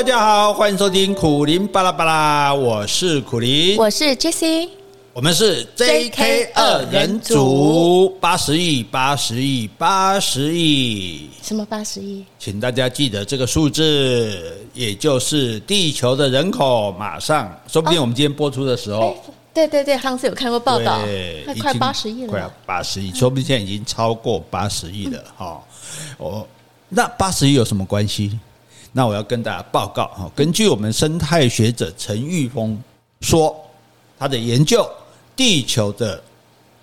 大家好，欢迎收听苦林巴拉巴拉，我是苦林，我是 Jessie，我们是 JK 二人组，八十亿，八十亿，八十亿，什么八十亿？请大家记得这个数字，也就是地球的人口，马上，说不定我们今天播出的时候，哦、对对对，上次有看过报道，对快八十亿了，快八十亿，说不定现在已经超过八十亿了，哈、嗯，哦，那八十亿有什么关系？那我要跟大家报告哈，根据我们生态学者陈玉峰说，他的研究，地球的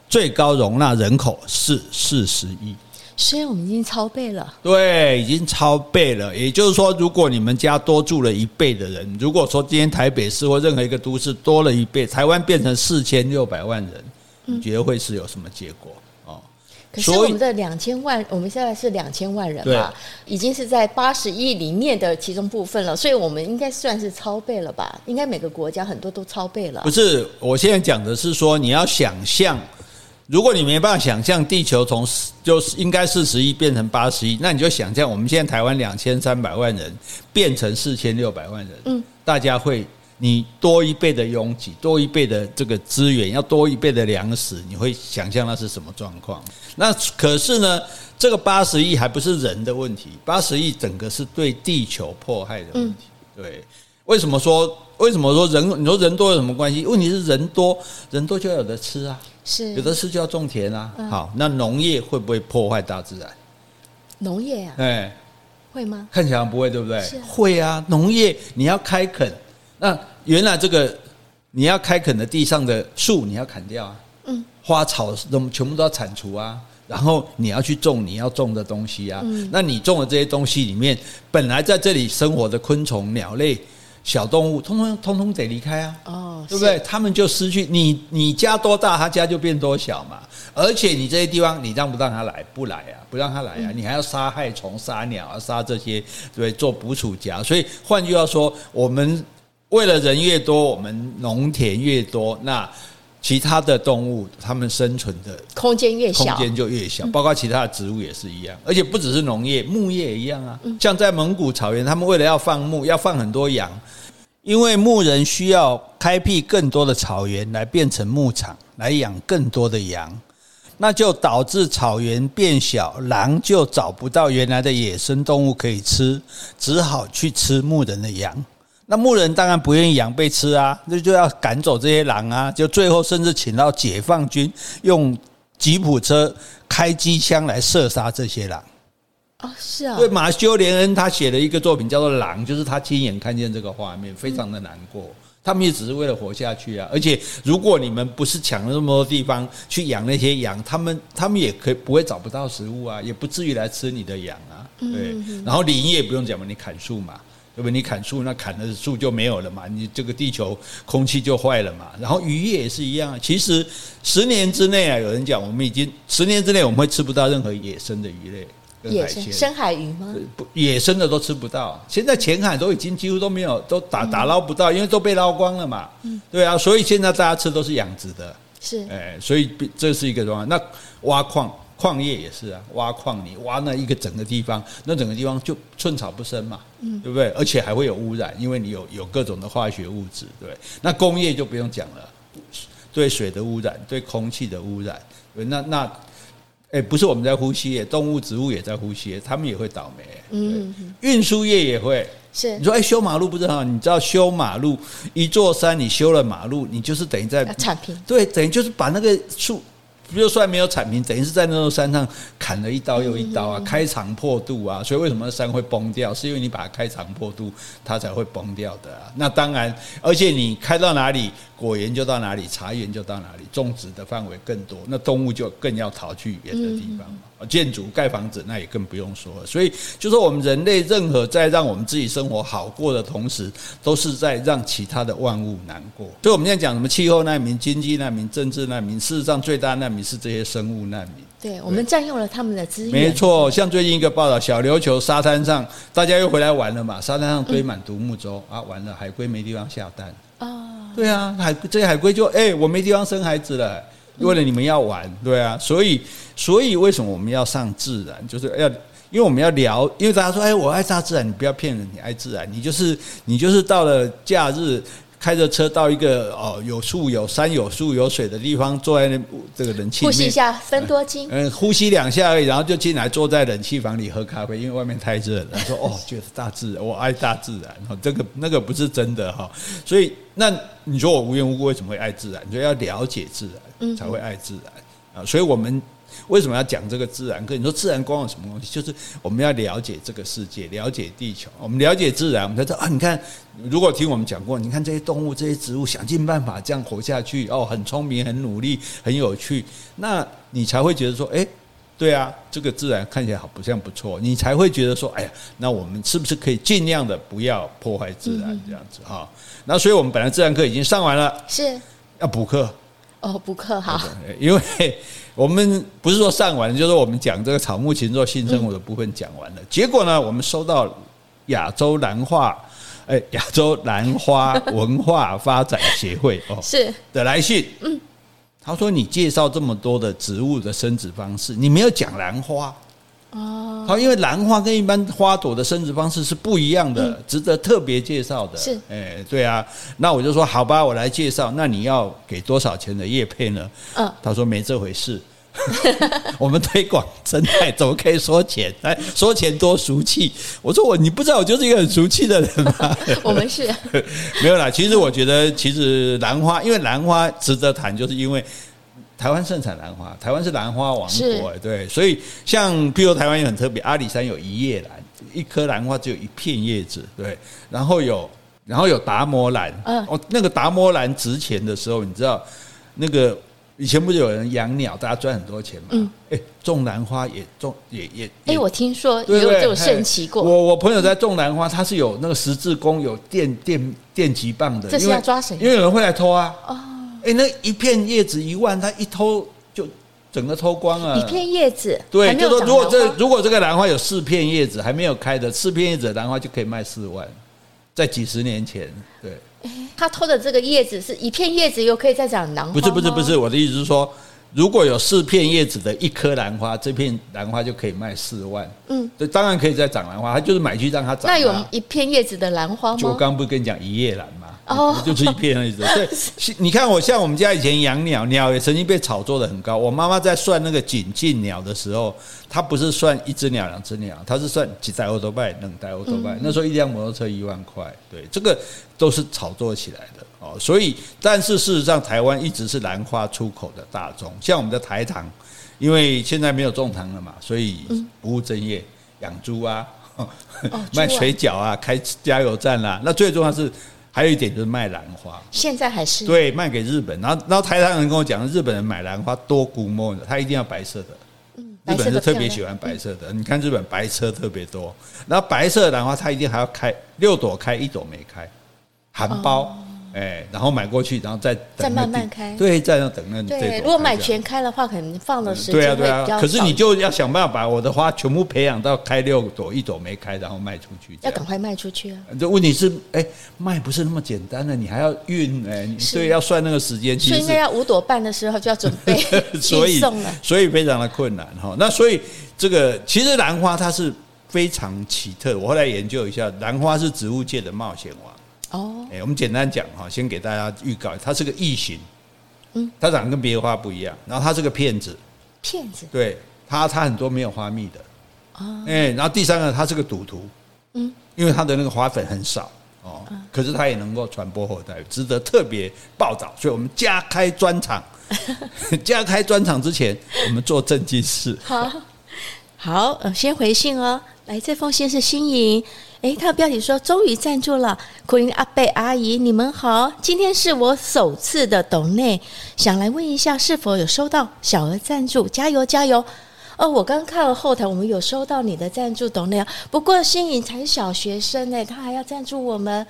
最高容纳人口是四十亿，所以我们已经超倍了。对，已经超倍了。也就是说，如果你们家多住了一倍的人，如果说今天台北市或任何一个都市多了一倍，台湾变成四千六百万人，你觉得会是有什么结果？可是我们的两千万，我们现在是两千万人嘛，已经是在八十亿里面的其中部分了，所以我们应该算是超倍了吧？应该每个国家很多都超倍了。不是，我现在讲的是说，你要想象，如果你没办法想象地球从就是应该四十亿变成八十亿，那你就想象我们现在台湾两千三百万人变成四千六百万人，嗯，大家会。你多一倍的拥挤，多一倍的这个资源，要多一倍的粮食，你会想象那是什么状况？那可是呢，这个八十亿还不是人的问题，八十亿整个是对地球迫害的问题。对，为什么说为什么说人？你说人多有什么关系？问题是人多人多就要有的吃啊，是有的吃就要种田啊。好，那农业会不会破坏大自然？农业啊，哎，会吗？看起来不会，对不对？会啊，农业你要开垦。那原来这个你要开垦的地上的树你要砍掉啊，嗯，花草都全部都要铲除啊，然后你要去种你要种的东西啊，嗯，那你种的这些东西里面，本来在这里生活的昆虫、鸟类、小动物，通通通通得离开啊，哦，对不对？他们就失去你，你家多大，他家就变多小嘛。而且你这些地方，你让不让他来？不来啊，不让他来啊，你还要杀害虫、杀鸟啊，杀这些，对，做捕鼠夹。所以换句话说，我们。为了人越多，我们农田越多，那其他的动物它们生存的空间越小，空间就越小，包括其他的植物也是一样。而且不只是农业，牧业也一样啊。像在蒙古草原，他们为了要放牧，要放很多羊，因为牧人需要开辟更多的草原来变成牧场，来养更多的羊，那就导致草原变小，狼就找不到原来的野生动物可以吃，只好去吃牧人的羊。那牧人当然不愿意羊被吃啊，那就要赶走这些狼啊，就最后甚至请到解放军用吉普车开机枪来射杀这些狼。哦，是啊。对，马修·连恩他写了一个作品叫做《狼》，就是他亲眼看见这个画面，非常的难过。他们也只是为了活下去啊。而且如果你们不是抢了那么多地方去养那些羊，他们他们也可以不会找不到食物啊，也不至于来吃你的羊啊。对，然后林业不用讲嘛，你砍树嘛。对不对？你砍树，那砍的树就没有了嘛，你这个地球空气就坏了嘛。然后渔业也是一样，其实十年之内啊，有人讲我们已经十年之内我们会吃不到任何野生的鱼类跟海鲜，深海鱼吗？不，野生的都吃不到。现在浅海都已经几乎都没有，都打打捞不到，因为都被捞光了嘛。嗯，对啊，所以现在大家吃都是养殖的。是，哎，所以这是一个状况。那挖矿。矿业也是啊，挖矿你挖那一个整个地方，那整个地方就寸草不生嘛，嗯，对不对？而且还会有污染，因为你有有各种的化学物质，对。那工业就不用讲了，对水的污染，对空气的污染，对，那那，哎，不是我们在呼吸，动物、植物也在呼吸，他们也会倒霉。嗯，运输业也会。是。你说，哎，修马路不是很好？你知道修马路，一座山你修了马路，你就是等于在铲平。对，等于就是把那个树。就算没有铲平，等于是在那座山上砍了一刀又一刀啊，开肠破肚啊，所以为什么山会崩掉？是因为你把它开肠破肚，它才会崩掉的啊。那当然，而且你开到哪里，果园就到哪里，茶园就到哪里，种植的范围更多，那动物就更要逃去别的地方。建筑盖房子那也更不用说了，所以就说我们人类任何在让我们自己生活好过的同时，都是在让其他的万物难过。所以我们现在讲什么气候难民、经济难民、政治难民，事实上最大难民是这些生物难民。对，我们占用了他们的资源。没错，像最近一个报道，小琉球沙滩上大家又回来玩了嘛，沙滩上堆满独木舟啊，完了海龟没地方下蛋。哦，对啊，海这些海龟就哎，我没地方生孩子了。为了你们要玩，对啊，所以所以为什么我们要上自然？就是要因为我们要聊，因为大家说，哎，我爱大自然，你不要骗人，你爱自然，你就是你就是到了假日。开着车到一个哦有树有山有树有水的地方，坐在那这个冷气，呼吸一下芬多精，嗯，呼吸两下而已，然后就进来坐在冷气房里喝咖啡，因为外面太热了。说哦，觉得大自然，我爱大自然，哦，这个那个不是真的哈。所以那你说我无缘无故为什么会爱自然？你说要了解自然，才会爱自然啊。所以我们。为什么要讲这个自然课？你说自然光有什么东西？就是我们要了解这个世界，了解地球。我们了解自然，我们才知道啊。你看，如果听我们讲过，你看这些动物、这些植物，想尽办法这样活下去，哦，很聪明、很努力、很有趣，那你才会觉得说，哎，对啊，这个自然看起来好像不错。你才会觉得说，哎呀，那我们是不是可以尽量的不要破坏自然这样子哈？那所以我们本来自然课已经上完了，是要补课哦，补课好，因为。我们不是说上完，就是我们讲这个草木禽兽性生活的部分讲完了。结果呢，我们收到亚洲兰花，哎，亚洲兰花 文化发展协会哦是的来信。嗯，他说你介绍这么多的植物的生殖方式，你没有讲兰花。哦，好，因为兰花跟一般花朵的生殖方式是不一样的，值得特别介绍的。是，哎，对啊，那我就说好吧，我来介绍。那你要给多少钱的叶配呢？嗯，他说没这回事。我们推广生态怎么可以说钱？哎，说钱多俗气。我说我，你不知道我就是一个很俗气的人吗？我们是 没有啦。其实我觉得，其实兰花，因为兰花值得谈，就是因为。台湾盛产兰花，台湾是兰花王国，对，所以像譬如台湾也很特别，阿里山有一叶兰，一颗兰花只有一片叶子，对，然后有，然后有达摩兰，嗯，哦，那个达摩兰值钱的时候，你知道，那个以前不是有人养鸟，大家赚很多钱嘛，嗯，哎，种兰花也种也也，哎，我听说也有这种神奇过，我我朋友在种兰花，他是有那个十字弓，有电电电击棒的，这是要抓谁？因为有人会来偷啊，哦。哎，那一片叶子一万，他一偷就整个偷光了。一片叶子，对，就说如果这如果这个兰花有四片叶子还没有开的，四片叶子的兰花就可以卖四万，在几十年前，对。他偷的这个叶子是一片叶子又可以再长兰花？不是不是不是，我的意思是说，如果有四片叶子的一颗兰花，这片兰花就可以卖四万。嗯，这当然可以再长兰花，他就是买去让它长。那有一片叶子的兰花吗？就我刚刚不是跟你讲一叶兰吗？哦，就是一片叶子。对，你看我像我们家以前养鸟，鸟也曾经被炒作的很高。我妈妈在算那个锦进鸟的时候，她不是算一只鸟、两只鸟，她是算几台欧多拜、两台欧多拜。那时候一辆摩托车一万块，对，这个都是炒作起来的哦。所以，但是事实上，台湾一直是兰花出口的大宗。像我们的台糖，因为现在没有种糖了嘛，所以不务正业，养猪啊，卖水饺啊，开加油站啦。那最重要是。还有一点就是卖兰花，现在还是？对卖给日本，然后然后台湾人跟我讲，日本人买兰花多估摸的，他一定要白色的，嗯，日本人是特别喜欢白色的。你看日本白车特别多，然后白色的兰花他一定还要开六朵开一朵没开，含苞。哎，然后买过去，然后再再慢慢开，对，在那等那。对，如果买全开的话，可能放的时间会比较对啊，对啊。可是你就要想办法把我的花全部培养到开六朵，一朵没开，然后卖出去。要赶快卖出去啊！这问题是，哎，卖不是那么简单的，你还要运，哎，对，要算那个时间。所以应该要五朵半的时候就要准备 所以送了，所以非常的困难哈。那所以这个其实兰花它是非常奇特，我后来研究一下，兰花是植物界的冒险王。哦，哎，我们简单讲哈，先给大家预告，它是个异形，嗯，它长得跟别的花不一样，然后它是个骗子，骗子，对，它它很多没有花蜜的，哦，哎，然后第三个它是个赌徒，嗯，因为它的那个花粉很少，哦，可是它也能够传播后代，值得特别报道，所以我们加开专场，加开专场之前，我们做正经事，好，好，呃，先回信哦，来，这封信是新颖。诶，他的标题说：“终于赞助了，苦林阿贝阿姨，你们好。今天是我首次的抖内，想来问一下是否有收到小额赞助？加油加油！哦，我刚看了后台，我们有收到你的赞助抖内，不过新颖才小学生呢，他还要赞助我们。”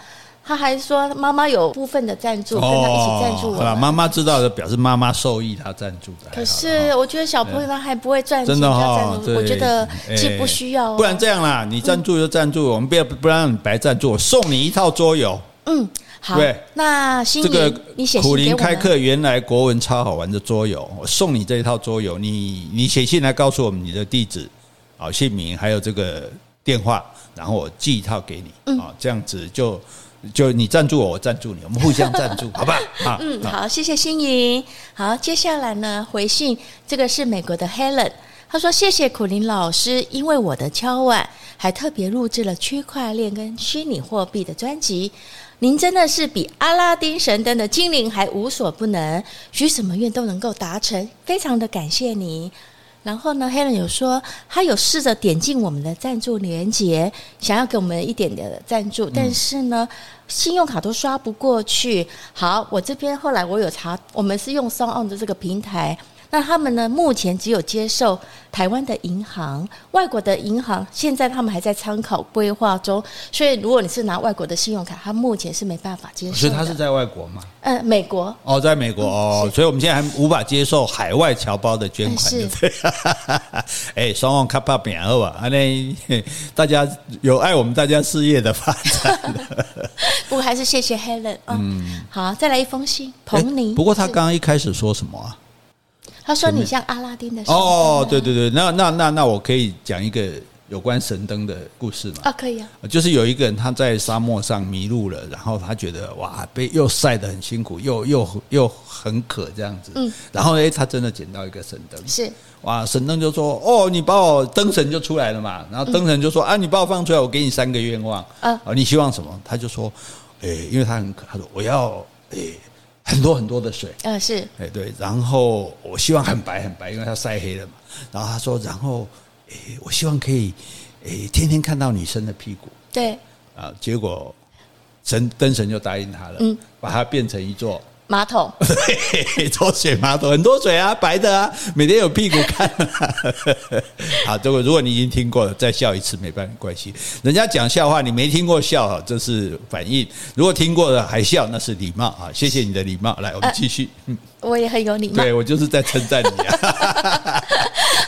他还说妈妈有部分的赞助，跟他一起赞助妈妈知道的，表示妈妈受益，他赞助的。可是我觉得小朋友他还不会赚钱，真的哈。我觉得是不需要。不然这样啦，你赞助就赞助，我们不要不让你白赞助，我送你一套桌游。嗯，好。对，那新颖，这个你写信给我。苦苓开课原来国文超好玩的桌游，我送你这一套桌游，你你写信来告诉我们你的地址，啊姓名还有这个电话，然后我寄一套给你啊，这样子就就你赞助我，我赞助你，我们互相赞助，好吧？好，嗯，好，谢谢欣怡。好，接下来呢，回信这个是美国的 Helen，他说谢谢苦林老师，因为我的敲碗，还特别录制了区块链跟虚拟货币的专辑。您真的是比阿拉丁神灯的精灵还无所不能，许什么愿都能够达成，非常的感谢你。然后呢，Helen 有说他有试着点进我们的赞助连接，想要给我们一点点的赞助，但是呢，信用卡都刷不过去。好，我这边后来我有查，我们是用 SoundOn 的这个平台。那他们呢？目前只有接受台湾的银行，外国的银行现在他们还在参考规划中。所以，如果你是拿外国的信用卡，他目前是没办法接受。所以他是在外国吗？嗯，美国。哦，在美国哦，所以我们现在还无法接受海外侨胞的捐款。是。哎，双旺卡帕扁二吧，那大家有爱我们大家事业的发展。不过还是谢谢 Helen。嗯。好，再来一封信，彭尼。不过他刚刚一开始说什么啊？他说：“你像阿拉丁的神灯哦，对对对，那那那那我可以讲一个有关神灯的故事吗？啊，可以啊。就是有一个人他在沙漠上迷路了，然后他觉得哇，被又晒得很辛苦，又又又很渴这样子。嗯，然后诶，他真的捡到一个神灯，是哇，神灯就说：哦，你把我灯神就出来了嘛。然后灯神就说：啊，你把我放出来，我给你三个愿望啊。你希望什么？他就说：诶，因为他很渴，他说我要诶。”很多很多的水，嗯，是，哎对，然后我希望很白很白，因为它晒黑了嘛。然后他说，然后，诶，我希望可以，诶，天天看到女生的屁股。对，啊，结果神灯神就答应他了，嗯，把它变成一座。马桶，对，抽水马桶很多水啊，白的啊，每天有屁股看啊。好，这个如果你已经听过了，再笑一次没办法关系。人家讲笑话，你没听过笑哈，这是反应；如果听过了还笑，那是礼貌啊。谢谢你的礼貌，来，我们继续。嗯，我也很有礼貌，对我就是在称赞你啊。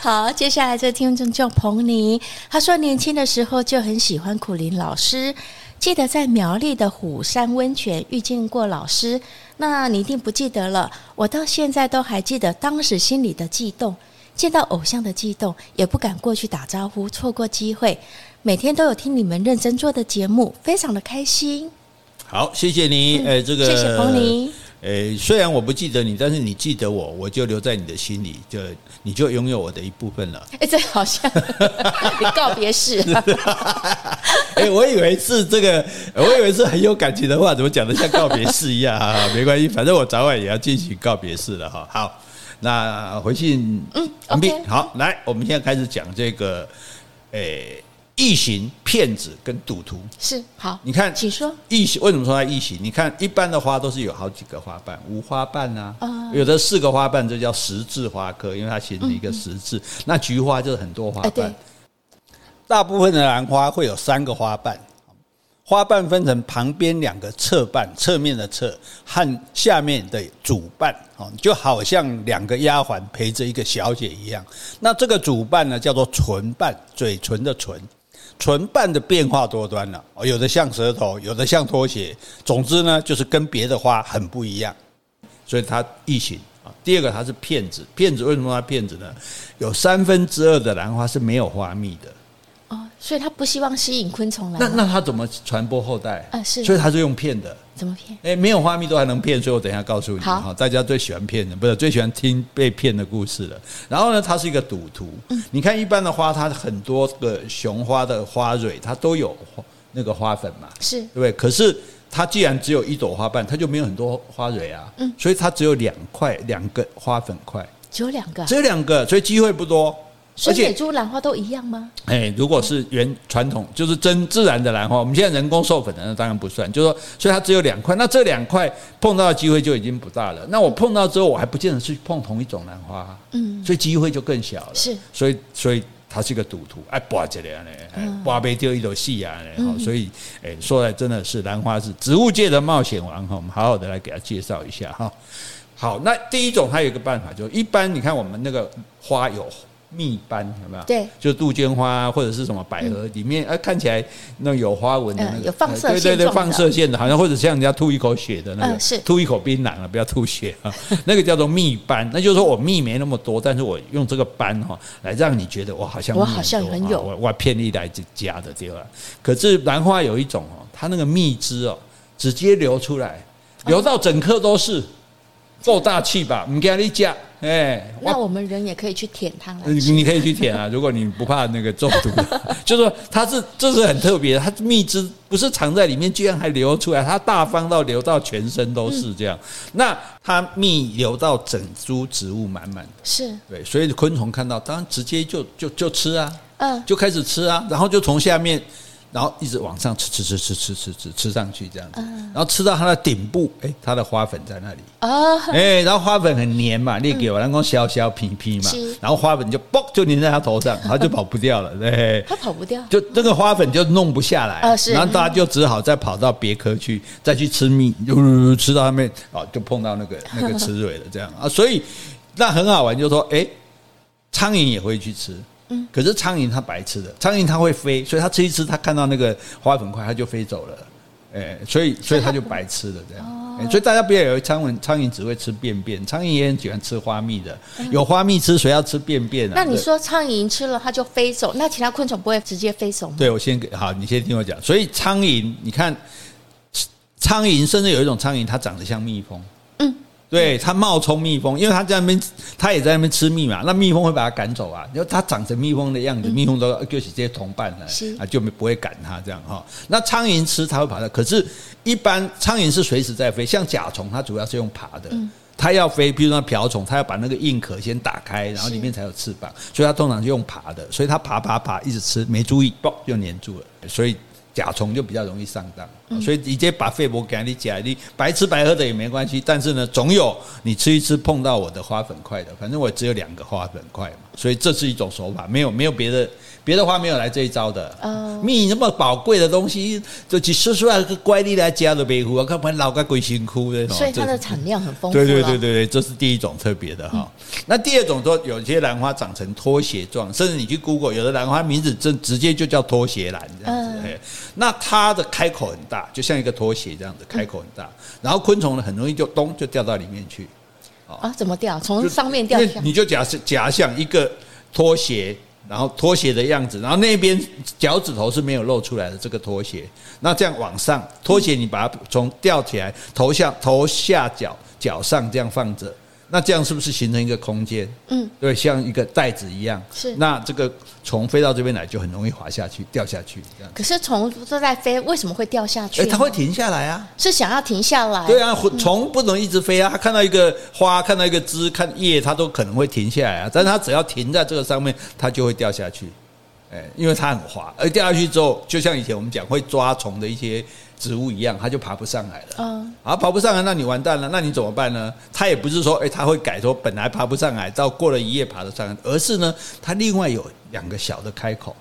好，接下来这听众叫彭尼，他说年轻的时候就很喜欢苦林老师，记得在苗栗的虎山温泉遇见过老师。那你一定不记得了，我到现在都还记得当时心里的悸动，见到偶像的悸动，也不敢过去打招呼，错过机会。每天都有听你们认真做的节目，非常的开心。好，谢谢你，哎、嗯，这个谢谢彭尼。诶，虽然我不记得你，但是你记得我，我就留在你的心里，就你就拥有我的一部分了。哎，这好像 你告别式。哎，我以为是这个，我以为是很有感情的话，怎么讲的像告别式一样？哈，没关系，反正我早晚也要进行告别式了哈。好，那回信嗯完毕。好，来，我们现在开始讲这个，诶。异形骗子跟赌徒是好，你看，请说异形为什么说它异形？你看一般的花都是有好几个花瓣，五花瓣啊，有的四个花瓣，这叫十字花科，因为它形成一个十字。那菊花就是很多花瓣，大部分的兰花会有三个花瓣。花瓣分成旁边两个侧瓣，侧面的侧和下面的主瓣，哦，就好像两个丫鬟陪着一个小姐一样。那这个主瓣呢，叫做唇瓣，嘴唇的唇。唇瓣的变化多端了，有的像舌头，有的像拖鞋。总之呢，就是跟别的花很不一样，所以它异形啊。第二个，它是骗子。骗子为什么它骗子呢？有三分之二的兰花是没有花蜜的。哦，所以他不希望吸引昆虫来。那那他怎么传播后代？啊，是。所以他是用骗的。怎么骗？哎，没有花蜜都还能骗，所以我等一下告诉你。好，大家最喜欢骗的，不是最喜欢听被骗的故事了。然后呢，它是一个赌徒。嗯。你看一般的花，它很多个雄花的花蕊，它都有那个花粉嘛。是。对不对？可是它既然只有一朵花瓣，它就没有很多花蕊啊。嗯。所以它只有两块，两个花粉块。只有两个。只有两个，所以机会不多。水美珠兰花都一样吗？哎，如果是原传统，就是真自然的兰花，我们现在人工授粉的那当然不算。就是说，所以它只有两块，那这两块碰到的机会就已经不大了。那我碰到之后，我还不见得去碰同一种兰花，嗯，所以机会就更小了。是，所以所以它是一个赌徒，哎，拔这样呢，拔杯丢一朵戏啊呢，所以哎，说来真的是兰花是植物界的冒险王哈，我们好好的来给他介绍一下哈。好，那第一种它有一个办法，就是一般你看我们那个花有。蜜斑有没有？对，就杜鹃花或者是什么百合里面，呃，看起来那有花纹的那个，有放射线，对对对，放射线的，好像或者像人家吐一口血的那个，是吐一口槟榔了，不要吐血啊，那个叫做蜜斑，那就是说我蜜没那么多，但是我用这个斑哈来让你觉得我好像我好像很有，我我骗你来加的对吧？可是兰花有一种哦，它那个蜜汁哦，直接流出来，流到整颗都是。够大气吧？唔给你加，哎，那我们人也可以去舔它了。你可以去舔啊，如果你不怕那个中毒，就是说它是这是很特别的，它蜜汁不是藏在里面，居然还流出来，它大方到流到全身都是这样。那它蜜流到整株植物满满的，是对，所以昆虫看到，当然直接就就就吃啊，嗯，就开始吃啊，然后就从下面。然后一直往上吃吃吃吃吃吃吃吃上去这样子，然后吃到它的顶部，哎，它的花粉在那里。啊，哎，然后花粉很黏嘛，你给我，然后削削皮皮嘛，然后花粉就嘣就粘在它头上，它就跑不掉了，对，它跑不掉，就这个花粉就弄不下来，然后大家就只好再跑到别科去，再去吃蜜，就吃到他们哦，就碰到那个 那个雌蕊了，这样。啊，所以那很好玩，就是说，哎，苍蝇也会去吃。可是苍蝇它白吃的，苍蝇它会飞，所以它吃一吃，它看到那个花粉块，它就飞走了，哎，所以所以它就白吃了这样，所以大家不要以为苍蝇苍蝇只会吃便便，苍蝇也很喜欢吃花蜜的，有花蜜吃，谁要吃便便啊？那你说苍蝇吃了它就飞走，那其他昆虫不会直接飞走吗？对，我先给好，你先听我讲，所以苍蝇，你看苍蝇，甚至有一种苍蝇，它长得像蜜蜂。对，它冒充蜜蜂，因为它在那边，它也在那边吃蜜嘛。那蜜蜂会把它赶走啊，因为它长成蜜蜂的样子，蜜蜂都就是这些同伴呢，啊，就不会赶它这样哈。那苍蝇吃它会跑的，可是，一般苍蝇是随时在飞，像甲虫，它主要是用爬的，它要飞，比如说瓢虫，它要把那个硬壳先打开，然后里面才有翅膀，所以它通常就用爬的，所以它爬爬爬一直吃，没注意，嘣就粘住了，所以。甲虫就比较容易上当，所以直接把肺膜给你夹，你白吃白喝的也没关系。但是呢，总有你吃一吃碰到我的花粉块的，反正我只有两个花粉块嘛，所以这是一种手法，没有没有别的。别的花没有来这一招的，蜜那么宝贵的东西，就只说出来个乖力来加的白虎，我看不然老个鬼辛苦的。所以它的产量很丰富。对对对对对，这是第一种特别的哈。那第二种说，有些兰花长成拖鞋状，甚至你去 Google，有的兰花名字正直接就叫拖鞋兰这样子。那它的开口很大，就像一个拖鞋这样子，开口很大。然后昆虫呢，很容易就咚就掉到里面去。啊？怎么掉？从上面掉下来？你就假设假想一个拖鞋。然后拖鞋的样子，然后那边脚趾头是没有露出来的这个拖鞋，那这样往上拖鞋，你把它从吊起来，头下头下脚脚上这样放着。那这样是不是形成一个空间？嗯，对，像一个袋子一样。是。那这个虫飞到这边来，就很容易滑下去、掉下去。这样。可是虫都在飞，为什么会掉下去？哎，它会停下来啊。是想要停下来。对啊，虫不能一直飞啊。它看到一个花，看到一个枝，看叶，它都可能会停下来啊。但是它只要停在这个上面，它就会掉下去。哎，因为它很滑，而掉下去之后，就像以前我们讲会抓虫的一些。植物一样，它就爬不上来了。嗯，啊，爬不上来，那你完蛋了。那你怎么办呢？它也不是说，哎，它会改说本来爬不上来，到过了一夜爬得上来，而是呢，它另外有两个小的开口。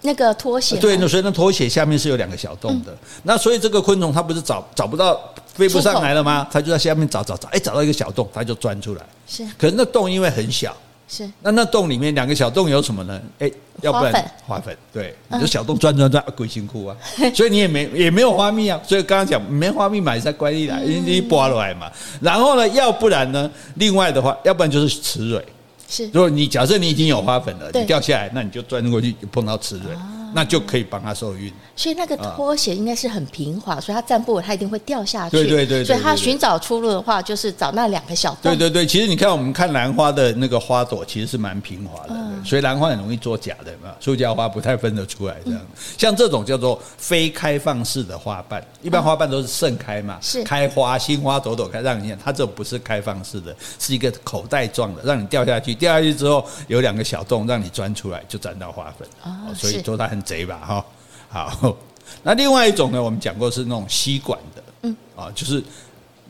那个拖鞋。对，那所以那拖鞋下面是有两个小洞的。那所以这个昆虫它不是找找不到飞不上来了吗？它就在下面找找找，哎，找到一个小洞，它就钻出来。是。可是那洞因为很小。是，那那洞里面两个小洞有什么呢？哎，要不然花粉，对，你就小洞钻钻钻，鬼辛苦啊！所以你也没也没有花蜜啊。所以刚刚讲没花蜜嘛，也在乖力来，因为你拔了来嘛。然后呢，要不然呢，另外的话，要不然就是雌蕊。是，如果你假设你已经有花粉了，你掉下来，那你就钻过去就碰到雌蕊。那就可以帮他受孕，所以那个拖鞋应该是很平滑，所以他站不稳，他一定会掉下去。对对对，所以他寻找出路的话，就是找那两个小洞。对对对，其实你看我们看兰花的那个花朵，其实是蛮平滑的，所以兰花很容易做假的嘛，塑胶花不太分得出来这样。像这种叫做非开放式的花瓣，一般花瓣都是盛开嘛，是开花，新花朵朵开，让你看，它这不是开放式的，是一个口袋状的，让你掉下去，掉下去之后有两个小洞，让你钻出来就钻到花粉。哦所以说它很。贼吧哈，好，那另外一种呢，我们讲过是那种吸管的，嗯，啊，就是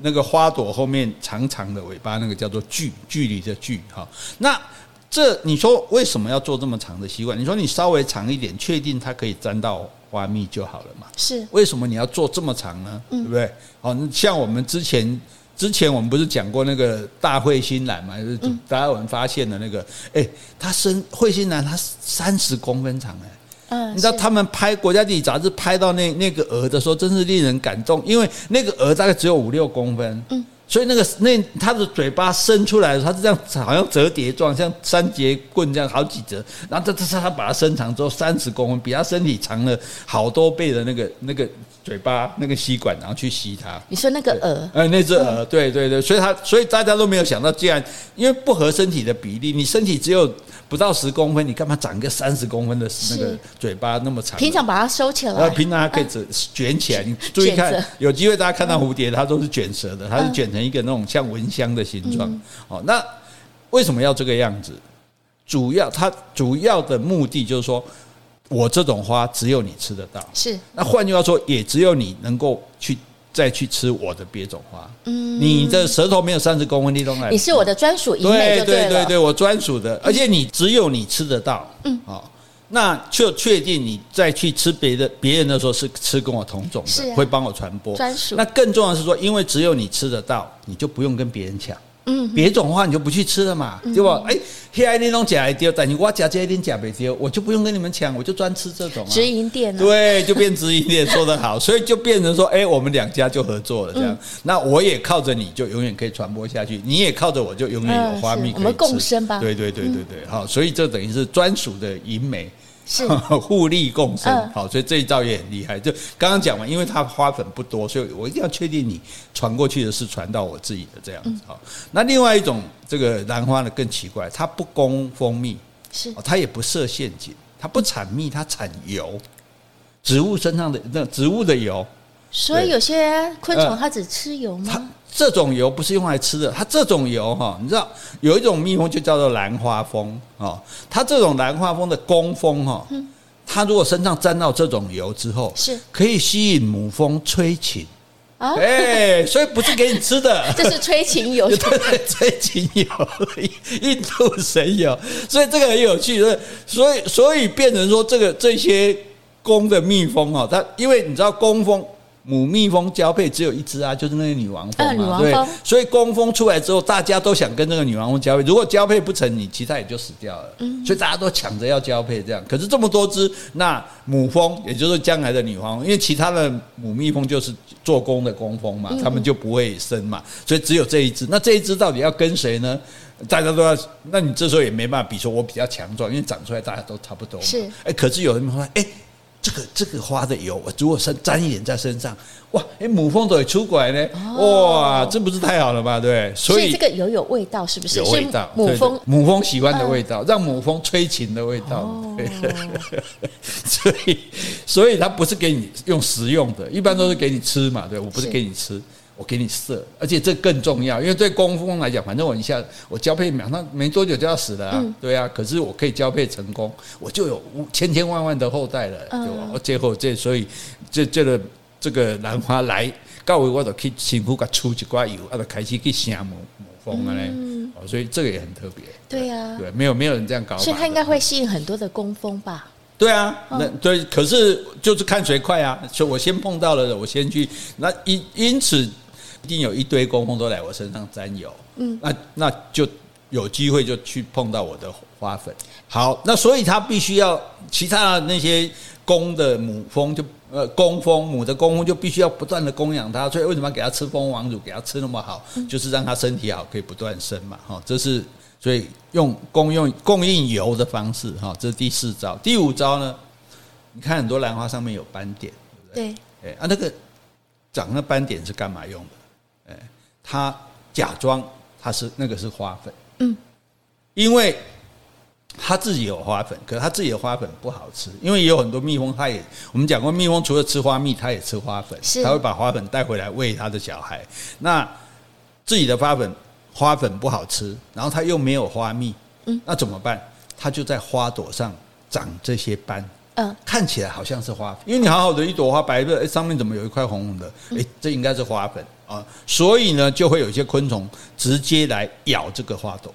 那个花朵后面长长的尾巴，那个叫做距，距离的距，哈。那这你说为什么要做这么长的吸管？你说你稍微长一点，确定它可以沾到花蜜就好了嘛？是，为什么你要做这么长呢？对不对？哦，像我们之前之前我们不是讲过那个大彗星兰嘛，就是达尔文发现的那个，哎、嗯，它生彗星兰它三十公分长哎。嗯，你知道他们拍《国家地理》杂志拍到那那个鹅的时候，真是令人感动，因为那个鹅大概只有五六公分，嗯，所以那个那它的嘴巴伸出来，它是这样，好像折叠状，像三节棍这样好几折，然后它它它把它伸长之后三十公分，比它身体长了好多倍的那个那个嘴巴那个吸管，然后去吸它。你说那个蛾？哎，那只蛾，对对对，所以它所以大家都没有想到，既然因为不合身体的比例，你身体只有。不到十公分，你干嘛长一个三十公分的那个嘴巴那么长？平常把它收起来，呃，平常还可以卷卷起来。你注意看，有机会大家看到蝴蝶，它都是卷舌的，它是卷成一个那种像蚊香的形状。哦，那为什么要这个样子？主要它主要的目的就是说，我这种花只有你吃得到。是。那换句话说，也只有你能够去。再去吃我的别种花，嗯，你的舌头没有三十公分，你都来。你是我的专属，对对对对，我专属的，而且你只有你吃得到，嗯，好，那就确定你再去吃别的别人的时候是吃跟我同种的，会帮我传播专属。那更重要的是说，因为只有你吃得到，你就不用跟别人抢。嗯，别种的话你就不去吃了嘛，对吧？哎，黑爱那种假一丢，但你我假这一点假没丢，我就不用跟你们抢，我就专吃这种。直营店，对，就变直营店，说得好，所以就变成说，哎，我们两家就合作了，这样。那我也靠着你就永远可以传播下去，你也靠着我就永远有花蜜可以吃。我们共生吧。对对对对对，好，所以这等于是专属的银梅。是 互利共生，呃、好，所以这一招也很厉害。就刚刚讲完，因为它花粉不多，所以我一定要确定你传过去的是传到我自己的这样子。好，那另外一种这个兰花呢更奇怪，它不供蜂蜜，是它也不设陷阱，它不产蜜，它产油，植物身上的那植物的油。所以有些昆虫它只吃油吗？呃这种油不是用来吃的，它这种油哈，你知道有一种蜜蜂就叫做兰花蜂啊，它这种兰花蜂的工蜂哈，它如果身上沾到这种油之后，是。可以吸引母蜂催情。啊，哎，所以不是给你吃的，这是催情油，对对，催情油，印度神油，所以这个很有趣，所以所以变成说这个这些工的蜜蜂哈，它因为你知道工蜂。母蜜蜂交配只有一只啊，就是那个女王蜂嘛，对，所以工蜂出来之后，大家都想跟那个女王蜂交配。如果交配不成，你其他也就死掉了。所以大家都抢着要交配，这样。可是这么多只，那母蜂也就是将来的女王，因为其他的母蜜蜂就是做工的工蜂嘛，他们就不会生嘛，所以只有这一只。那这一只到底要跟谁呢？大家都要，那你这时候也没办法比说，我比较强壮，因为长出来大家都差不多嘛。是，哎，可是有人说，哎。这个这个花的油，如果身沾一点在身上，哇，哎，母蜂都会出轨呢，哇，这不是太好了吗？对，所以这个油有味道，是不是？有味道，母蜂母蜂喜欢的味道，让母蜂催情的味道。所以所以它不是给你用食用的，一般都是给你吃嘛，对，我不是给你吃。我给你射，而且这更重要，因为对工蜂来讲，反正我一下我交配马上没多久就要死了啊，对啊，可是我可以交配成功，我就有千千万万的后代了，对吧？我最后这所以这这个这个兰花来，告诉我都可以幸福个出一挂油，啊，就开始去下母母蜂了嘞，哦，所以这个也很特别，对呀，对，没有没有人这样搞，所以它应该会吸引很多的工蜂吧？对啊，那对，可是就是看谁快啊，所以我先碰到了，我先去，那因因此。一定有一堆工蜂都来我身上沾油，嗯，那那就有机会就去碰到我的花粉。好，那所以它必须要其他的那些公的母蜂就呃公蜂母的公蜂就必须要不断的供养它，所以为什么要给它吃蜂王乳，给它吃那么好，就是让它身体好，可以不断生嘛。哈，这是所以用供用供应油的方式哈，这是第四招。第五招呢，你看很多兰花上面有斑点，对不对？对，哎啊，那个长那斑点是干嘛用的？哎，他假装他是那个是花粉，嗯，因为他自己有花粉，可是他自己的花粉不好吃，因为也有很多蜜蜂，他也我们讲过，蜜蜂除了吃花蜜，他也吃花粉，他会把花粉带回来喂他的小孩。那自己的花粉花粉不好吃，然后他又没有花蜜，嗯，那怎么办？他就在花朵上长这些斑。嗯，看起来好像是花粉，因为你好好的一朵花白的，哎，上面怎么有一块红红的？哎，这应该是花粉啊，所以呢，就会有一些昆虫直接来咬这个花朵，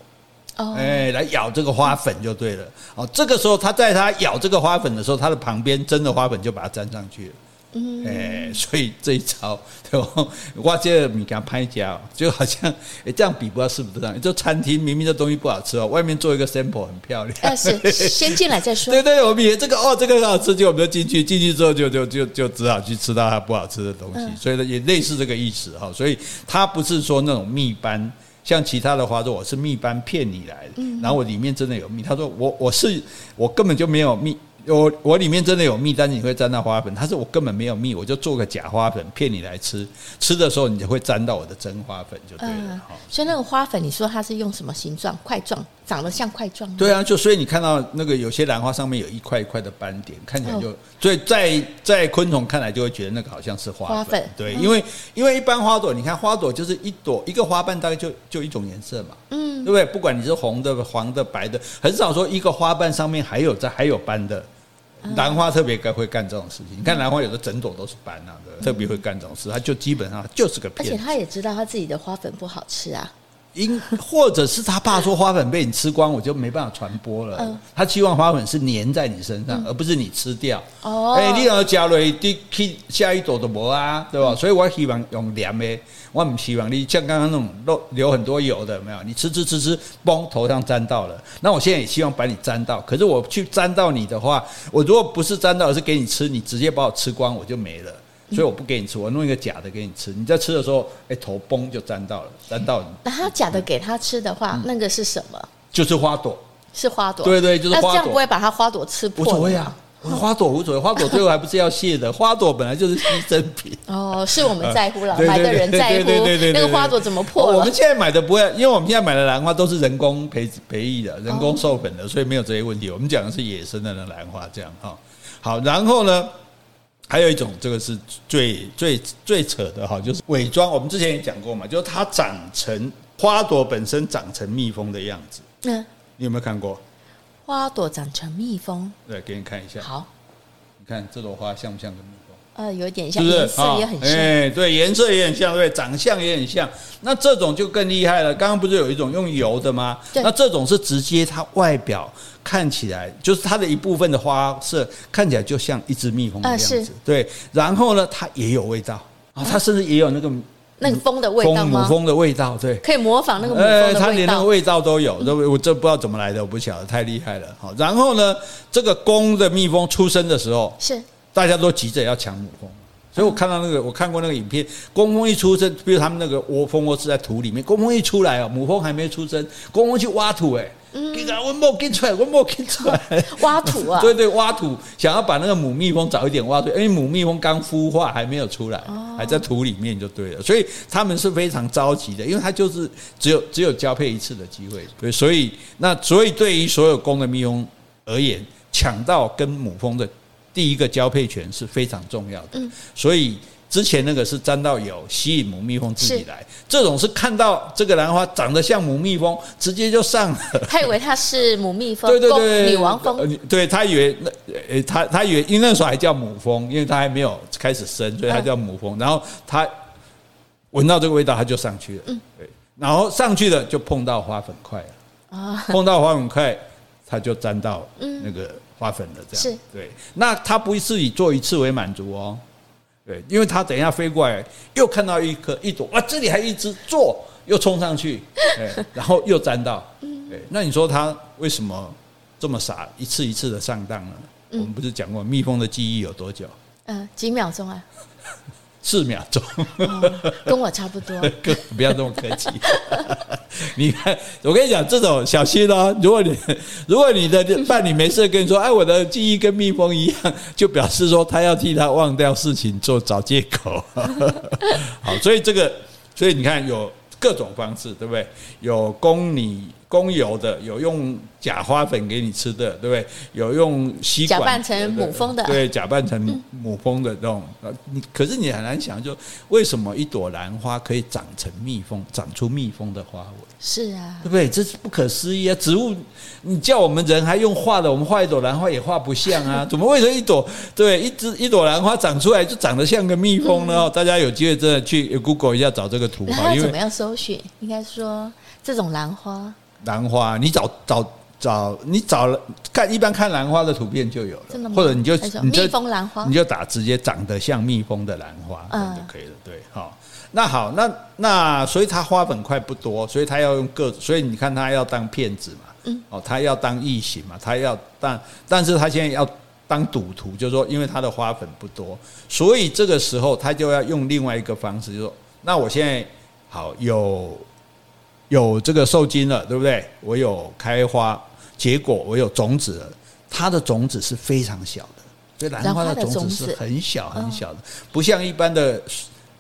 哦，哎，来咬这个花粉就对了。哦，这个时候它在它咬这个花粉的时候，它的旁边真的花粉就把它粘上去了。嗯，哎，所以这一招，对吧？我这个米给他拍家，就好像哎，这样比不知道是不是这样？就餐厅明明这东西不好吃哦，外面做一个 sample 很漂亮，但是先进来再说。对对，我们也这个哦，这个很好吃，就我们就进去，进去之后就就就就只好去吃到它不好吃的东西，所以呢，也类似这个意思哈。所以它不是说那种蜜斑，像其他的花朵，我是蜜斑骗你来的，然后我里面真的有蜜。他说我我是我根本就没有蜜。我我里面真的有蜜，但是你会沾到花粉。他说我根本没有蜜，我就做个假花粉骗你来吃。吃的时候你就会沾到我的真花粉，就对了。嗯、所以那个花粉，你说它是用什么形状？块状，长得像块状。对啊，就所以你看到那个有些兰花上面有一块一块的斑点，看起来就，所以在在昆虫看来就会觉得那个好像是花粉。花粉对，因为因为一般花朵，你看花朵就是一朵一个花瓣大概就就一种颜色嘛，嗯，对不对？不管你是红的、黄的、白的，很少说一个花瓣上面还有在还有斑的。兰花特别该会干这种事情，你看兰花有的整朵都是斑啊，特别会干这种事，它就基本上就是个骗子。而且他也知道他自己的花粉不好吃啊。因或者是他怕说花粉被你吃光，我就没办法传播了。嗯、他希望花粉是粘在你身上，嗯、而不是你吃掉。哦，哎、欸，你要加了滴去下一朵的膜啊，对吧？嗯、所以我希望用黏的，我不希望你像刚刚那种漏流很多油的，有没有？你吃吃吃吃，嘣，头上沾到了。那我现在也希望把你沾到，可是我去沾到你的话，我如果不是沾到，而是给你吃，你直接把我吃光，我就没了。所以我不给你吃，我弄一个假的给你吃。你在吃的时候，哎，头崩就沾到了，沾到你。那他假的给他吃的话，那个是什么？就是花朵，是花朵。对对，就是花朵。那这样不会把它花朵吃破？无所谓啊，花朵无所谓，花朵最后还不是要谢的。花朵本来就是牺牲品。哦，是我们在乎了，买的人在乎。那个花朵怎么破？我们现在买的不会，因为我们现在买的兰花都是人工培培育的，人工授粉的，所以没有这些问题。我们讲的是野生的那兰花，这样哈。好，然后呢？还有一种，这个是最最最扯的哈，就是伪装。我们之前也讲过嘛，就是它长成花朵本身长成蜜蜂的样子。嗯，你有没有看过？花朵长成蜜蜂？对，给你看一下。好，你看这朵花像不像个蜜蜂？呃，有点像，颜色也很像。哎，对，颜色也很像，对，长相也很像。那这种就更厉害了。刚刚不是有一种用油的吗？那这种是直接它外表。看起来就是它的一部分的花色，看起来就像一只蜜蜂的样子。啊、对，然后呢，它也有味道啊，它甚至也有那个那个蜂的味道吗？母蜂的味道，对，可以模仿那个母蜂的味道。它连那个味道都有，这我这不知道怎么来的，我不晓得，太厉害了。好，然后呢，这个公的蜜蜂出生的时候，是大家都急着要抢母蜂。所以我看到那个，我看过那个影片，工蜂一出生，比如他们那个窝蜂窝是在土里面，工蜂一出来哦，母蜂还没出生，工蜂去挖土，哎，给它我摸给出来，我摸给出来，挖土啊，对对，挖土，想要把那个母蜜蜂早一点挖出来，因为母蜜蜂刚孵化还没有出来，还在土里面就对了，所以他们是非常着急的，因为它就是只有只有交配一次的机会，对，所以那所以对于所有公的蜜蜂而言，抢到跟母蜂的。第一个交配权是非常重要的，嗯，所以之前那个是沾到油，吸引母蜜蜂自己来，是这种是看到这个兰花长得像母蜜蜂，直接就上了。他以为它是母蜜蜂，对 对对，女王蜂，对他以为那呃，他他以为因为那时候还叫母蜂，因为他还没有开始生，所以他叫母蜂。然后他闻到这个味道，他就上去了，嗯，对，然后上去了就碰到花粉块了，啊，碰到花粉块，它就沾到那个。花粉的这样。是。对，那它不是以做一次为满足哦，对，因为它等一下飞过来，又看到一颗一朵，哇，这里还一只做，又冲上去，对，然后又沾到，对，那你说它为什么这么傻，一次一次的上当呢？我们不是讲过蜜蜂的记忆有多久？嗯，几秒钟啊。四秒钟，哦，跟我差不多。不要这么客气。你看，我跟你讲，这种小心哦。如果你如果你的伴侣没事跟你说，哎，我的记忆跟蜜蜂一样，就表示说他要替他忘掉事情做找借口。好，所以这个，所以你看有各种方式，对不对？有供你。公油的有用假花粉给你吃的，对不对？有用吸管假扮成母蜂的，对，假扮成母蜂的这种。你可是你很难想，就为什么一朵兰花可以长成蜜蜂，长出蜜蜂的花纹？是啊，对不对？这是不可思议啊！植物，你叫我们人还用画的，我们画一朵兰花也画不像啊！怎么为什么一朵对一只一朵兰花长出来就长得像个蜜蜂呢？嗯、大家有机会真的去 Google 一下找这个图。那怎么样搜寻？应该说这种兰花。兰花，你找找找你找了看，一般看兰花的图片就有了，真的吗？或者你就你就蜜蜂兰花，你就打直接长得像蜜蜂的兰花，嗯，就可以了。对，好，那好，那那所以它花粉块不多，所以它要用个，所以你看它要当骗子嘛，嗯，哦，它要当异形嘛，它要但但是它现在要当赌徒，就是说因为它的花粉不多，所以这个时候它就要用另外一个方式，就是说那我现在好有有这个受精了，对不对？我有开花。结果我有种子了，它的种子是非常小的，所以兰花的种子是很小很小的，不像一般的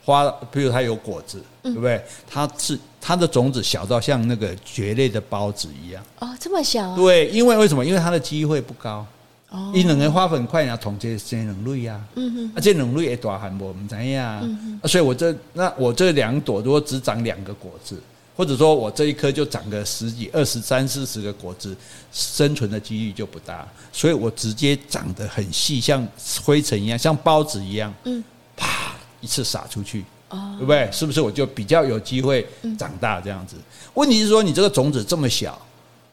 花，比如它有果子，对不对？它是它的种子小到像那个蕨类的孢子一样。哦，这么小？对，因为为什么？因为它的机会不高。哦，一两个花粉块要统计这两类啊。嗯哼，啊，这两类也大很多，我们怎样？嗯哼，所以我这那我这两朵如果只长两个果子。或者说我这一棵就长个十几、二十三、四十个果子，生存的几率就不大，所以我直接长得很细，像灰尘一样，像孢子一样，嗯，啪一次撒出去，哦，对不对？是不是我就比较有机会长大这样子？问题是说你这个种子这么小，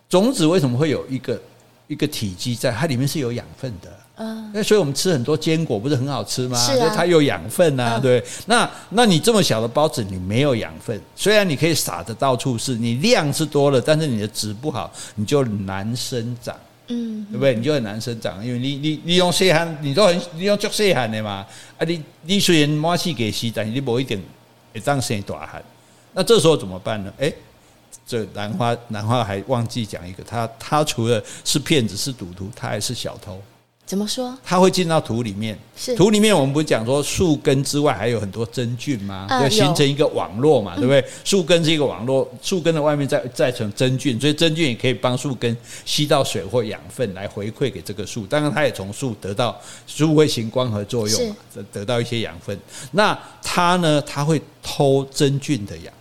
种子为什么会有一个一个体积在？它里面是有养分的。嗯，那所以我们吃很多坚果不是很好吃吗？是啊，它有养分啊，对。那那你这么小的包子，你没有养分，虽然你可以撒的到处是，你量是多了，但是你的质不好，你就难生长，嗯，对不对？你就很难生长，因为你你你用细汉，你都很你用足细汉的嘛，啊，你你虽然满是给吸，但是你不一定会当生大汉。那这时候怎么办呢？哎，这兰花兰花还忘记讲一个，它它除了是骗子是赌徒，它还是小偷。怎么说？它会进到土里面。是土里面，我们不是讲说树根之外还有很多真菌吗？要、呃、形成一个网络嘛，对不对？树根是一个网络，树根的外面再再成真菌，所以真菌也可以帮树根吸到水或养分来回馈给这个树。当然，它也从树得到树会行光合作用嘛，得到一些养分。那它呢？它会偷真菌的养。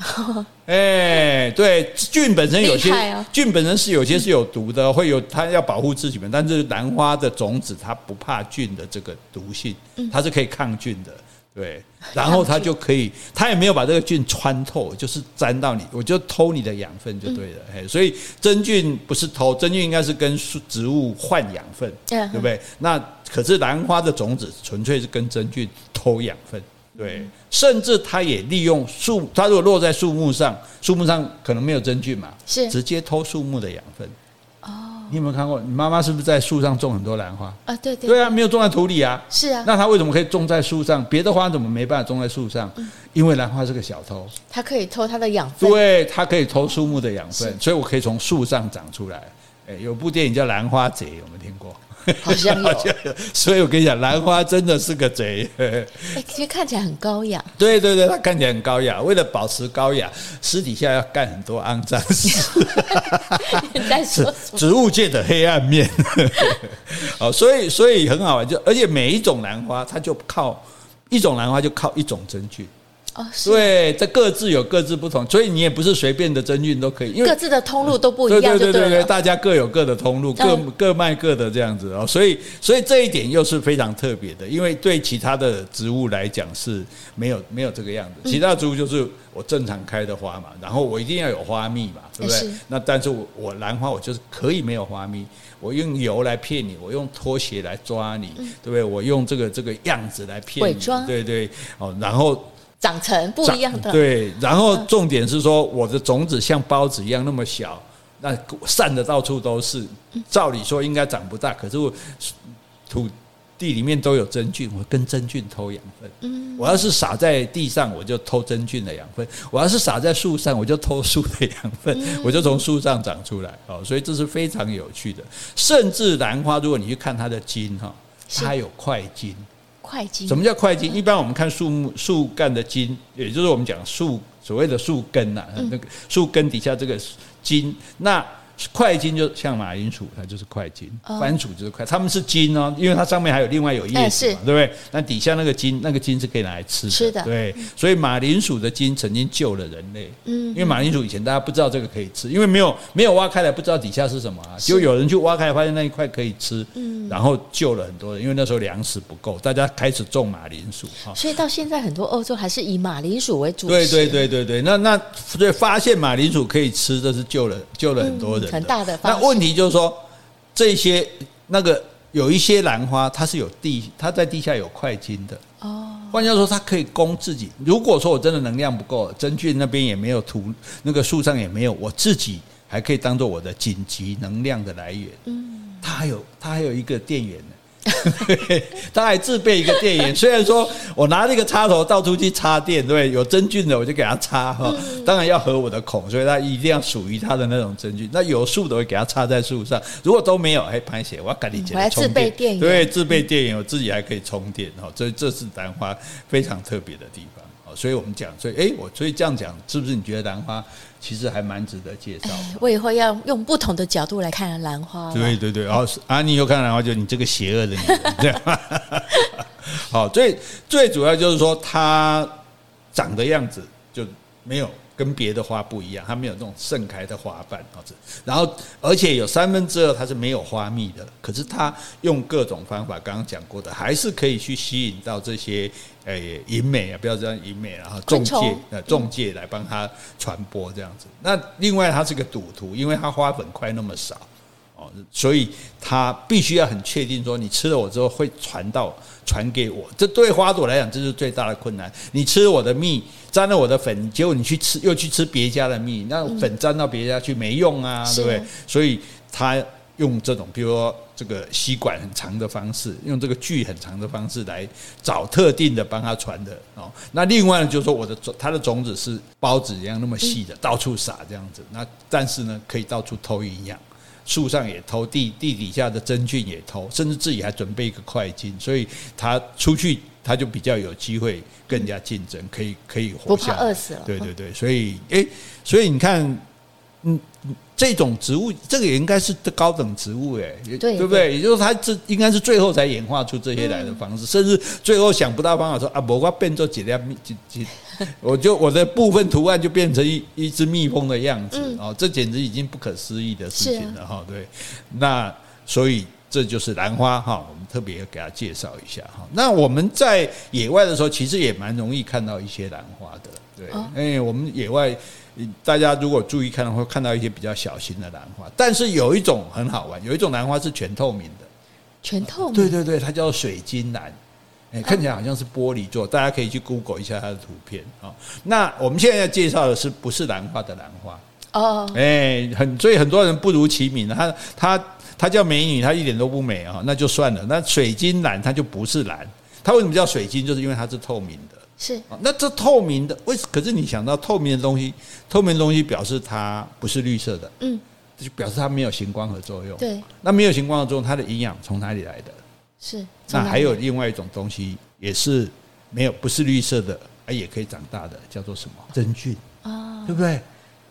哎，对，菌本身有些菌本身是有些是有毒的，会有它要保护自己们。但是兰花的种子它不怕菌的这个毒性，它是可以抗菌的。对，然后它就可以，它也没有把这个菌穿透，就是沾到你，我就偷你的养分就对了。哎，所以真菌不是偷，真菌应该是跟树植物换养分，对不对？那可是兰花的种子纯粹是跟真菌偷养分。对，甚至它也利用树，它如果落在树木上，树木上可能没有真菌嘛，是直接偷树木的养分。哦，你有没有看过？你妈妈是不是在树上种很多兰花？啊，对对，对啊，没有种在土里啊。是啊，那它为什么可以种在树上？别的花怎么没办法种在树上？嗯，因为兰花是个小偷，它可以偷它的养分。对，它可以偷树木的养分，所以我可以从树上长出来。哎，有部电影叫《兰花贼》，有没有听过？好像有，所以我跟你讲，兰花真的是个贼。哎，其实看起来很高雅。对对对，它看起来很高雅。为了保持高雅，私底下要干很多肮脏事。你在说植物界的黑暗面。哦，所以所以很好玩，就而且每一种兰花，它就靠一种兰花就靠一种真菌。哦，对，这各自有各自不同，所以你也不是随便的真菌都可以，因为各自的通路都不一样。对对对对，大家各有各的通路，各各卖各的这样子哦。所以，所以这一点又是非常特别的，因为对其他的植物来讲是没有没有这个样子。其他植物就是我正常开的花嘛，然后我一定要有花蜜嘛，对不对？那但是我我兰花我就是可以没有花蜜，我用油来骗你，我用拖鞋来抓你，对不对？我用这个这个样子来骗你，对对哦，然后。长成不一样的对，然后重点是说，我的种子像包子一样那么小，那散的到处都是。照理说应该长不大，可是我土地里面都有真菌，我跟真菌偷养分。嗯，我要是撒在地上，我就偷真菌的养分；我要是撒在树上，我就偷树的养分，我就从树上长出来。哦，所以这是非常有趣的。甚至兰花，如果你去看它的茎哈，它还有块茎。块茎，什么叫块茎？一般我们看树木树干的茎，也就是我们讲树所谓的树根呐，那个树根底下这个茎，那。块金就像马铃薯，它就是块金；番薯就是块，它们是金哦，因为它上面还有另外有叶子嘛，对不对？那底下那个金，那个金是可以拿来吃的，吃的。对，所以马铃薯的金曾经救了人类。嗯，因为马铃薯以前大家不知道这个可以吃，因为没有没有挖开来，不知道底下是什么啊，就有人去挖开来，发现那一块可以吃，嗯，然后救了很多人，因为那时候粮食不够，大家开始种马铃薯哈。所以到现在很多欧洲还是以马铃薯为主。对对对对对，那那所以发现马铃薯可以吃，这是救了救了很多人。的。很大的。那问题就是说，这些那个有一些兰花，它是有地，它在地下有块茎的。哦。换句话说，它可以供自己。如果说我真的能量不够，真菌那边也没有土，那个树上也没有，我自己还可以当做我的紧急能量的来源。嗯。它还有，它还有一个电源呢。他还自备一个电源，虽然说我拿那个插头到处去插电，对，有真菌的我就给他插哈，当然要合我的孔，所以它一定要属于它的那种真菌。那有树的会给它插在树上，如果都没有，哎，拍写我要赶紧来充电，对，自备电源，我自己还可以充电哈，这这是兰花非常特别的地方。所以我们讲，所以哎，我所以这样讲，是不是你觉得兰花其实还蛮值得介绍？我以后要用不同的角度来看兰花。对对对，然后啊，你以后看兰花，就你这个邪恶的女人，这样。好，最最主要就是说，它长的样子就没有。跟别的花不一样，它没有那种盛开的花瓣，然后而且有三分之二它是没有花蜜的，可是它用各种方法，刚刚讲过的，还是可以去吸引到这些诶银美啊，不要这样银美，然后中介呃中介来帮它传播这样子。那另外它是个赌徒，因为它花粉块那么少。所以他必须要很确定说，你吃了我之后会传到传给我。这对花朵来讲，这是最大的困难。你吃了我的蜜，沾了我的粉，结果你去吃又去吃别家的蜜，那粉沾到别家去没用啊，对不对？所以他用这种，比如说这个吸管很长的方式，用这个锯很长的方式来找特定的帮他传的哦。那另外呢，就是说我的种，它的种子是包子一样那么细的，到处撒这样子。那但是呢，可以到处偷营养。树上也偷，地地底下的真菌也偷，甚至自己还准备一个快进，所以他出去他就比较有机会更加竞争，可以可以活下来，不怕饿死了。对对对，所以诶，所以你看，嗯。这种植物，这个也应该是高等植物哎，对，对不对？也就是它这应该是最后才演化出这些来的方式，甚至最后想不到方法说啊，我要变做几粒蜜，几几，我就我的部分图案就变成一一只蜜蜂的样子哦，这简直已经不可思议的事情了哈。对，那所以这就是兰花哈，我们特别要给它介绍一下哈。那我们在野外的时候，其实也蛮容易看到一些兰花的，对，哎，我们野外。大家如果注意看的话，会看到一些比较小型的兰花，但是有一种很好玩，有一种兰花是全透明的，全透明。对对对，它叫水晶兰，哎，看起来好像是玻璃做，大家可以去 Google 一下它的图片啊。那我们现在要介绍的是不是兰花的兰花？哦，哎，很所以很多人不如其名，它它它叫美女，它一点都不美啊，那就算了。那水晶兰它就不是兰，它为什么叫水晶？就是因为它是透明的。是，那这透明的，为可是你想到透明的东西，透明的东西表示它不是绿色的，嗯，就表示它没有行光合作用。对，那没有行光合作用，它的营养从哪里来的？是，那还有另外一种东西，也是没有，不是绿色的，啊，也可以长大的，叫做什么？真菌啊，对不对？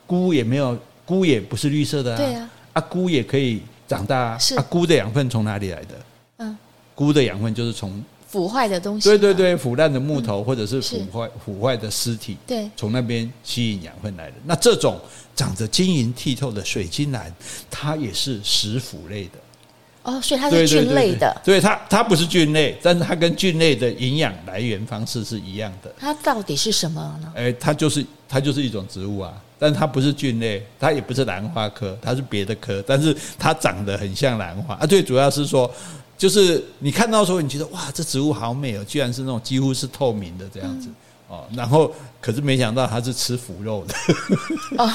菇也没有，菇也不是绿色的啊，对啊，啊，菇也可以长大啊，是啊，菇的养分从哪里来的？嗯，菇的养分就是从。腐坏的东西，对对对，腐烂的木头或者是腐坏腐坏的尸体，对，从那边吸引养分来的。那这种长着晶莹剔透的水晶兰，它也是食腐类的。哦，所以它是菌类的。对，它它不是菌类，但是它跟菌类的营养来源方式是一样的。它到底是什么呢？哎，它就是它就是一种植物啊，但它不是菌类，它也不是兰花科，它是别的科，但是它长得很像兰花啊。最主要是说。就是你看到的时候，你觉得哇，这植物好美哦，居然是那种几乎是透明的这样子哦。然后，可是没想到它是吃腐肉的，哦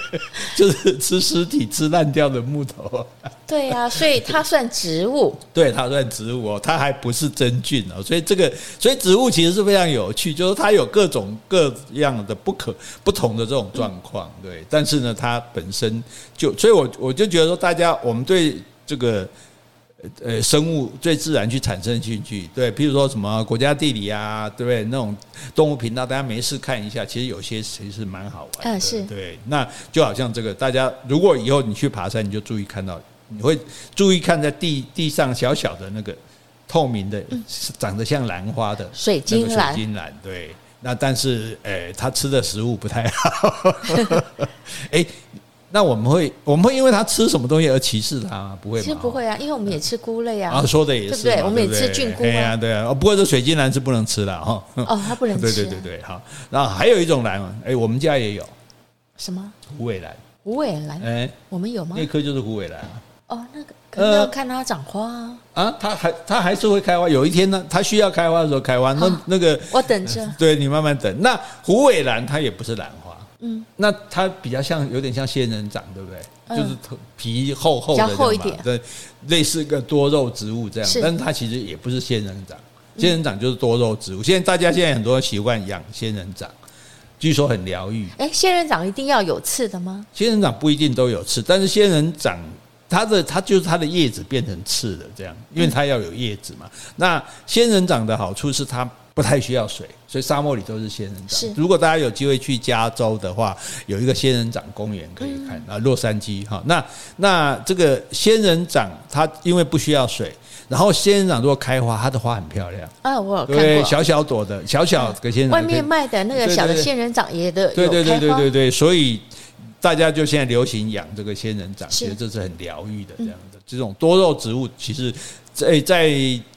就是吃尸体、吃烂掉的木头。对呀，所以它算植物。对，它算植物哦，它还不是真菌哦。所以这个，所以植物其实是非常有趣，就是它有各种各样的不可不同的这种状况。对，但是呢，它本身就，所以我我就觉得说，大家我们对这个。呃，生物最自然去产生兴趣，对，譬如说什么国家地理啊，对不对？那种动物频道，大家没事看一下，其实有些其实蛮好玩的。嗯，是对。那就好像这个，大家如果以后你去爬山，你就注意看到，你会注意看在地地上小小的那个透明的，长得像兰花的水晶兰，水晶兰。对，那但是，诶，它吃的食物不太好。诶。那我们会，我们会因为他吃什么东西而歧视他吗？不会吗？其实不会啊，因为我们也吃菇类啊。啊，说的也是，对不对？我们也吃菌菇啊。对啊，对啊。不过这水晶兰是不能吃的哈。哦，它不能吃。对对对对，好。然后还有一种兰，哎，我们家也有。什么？虎尾兰。虎尾兰，哎，我们有吗？那棵就是虎尾兰。哦，那个可能要看它长花啊。啊，它还它还是会开花。有一天呢，它需要开花的时候开花。那那个我等着。对，你慢慢等。那虎尾兰它也不是兰花，嗯，那它比较像，有点像仙人掌，对不对？就是皮厚厚的，厚一点，对，类似个多肉植物这样。但是它其实也不是仙人掌，仙人掌就是多肉植物。现在大家现在很多习惯养仙人掌。据说很疗愈。哎，仙人掌一定要有刺的吗？仙人掌不一定都有刺，但是仙人掌它的它就是它的叶子变成刺的这样，因为它要有叶子嘛。那仙人掌的好处是它不太需要水，所以沙漠里都是仙人掌。是，如果大家有机会去加州的话，有一个仙人掌公园可以看啊，洛杉矶哈。那那这个仙人掌它因为不需要水。然后仙人掌如果开花，它的花很漂亮啊，我有看小小朵的，小小的仙人掌。外面卖的那个小的仙人掌也的，对对对对对对，所以大家就现在流行养这个仙人掌，其实这是很疗愈的这样的这种多肉植物，其实在在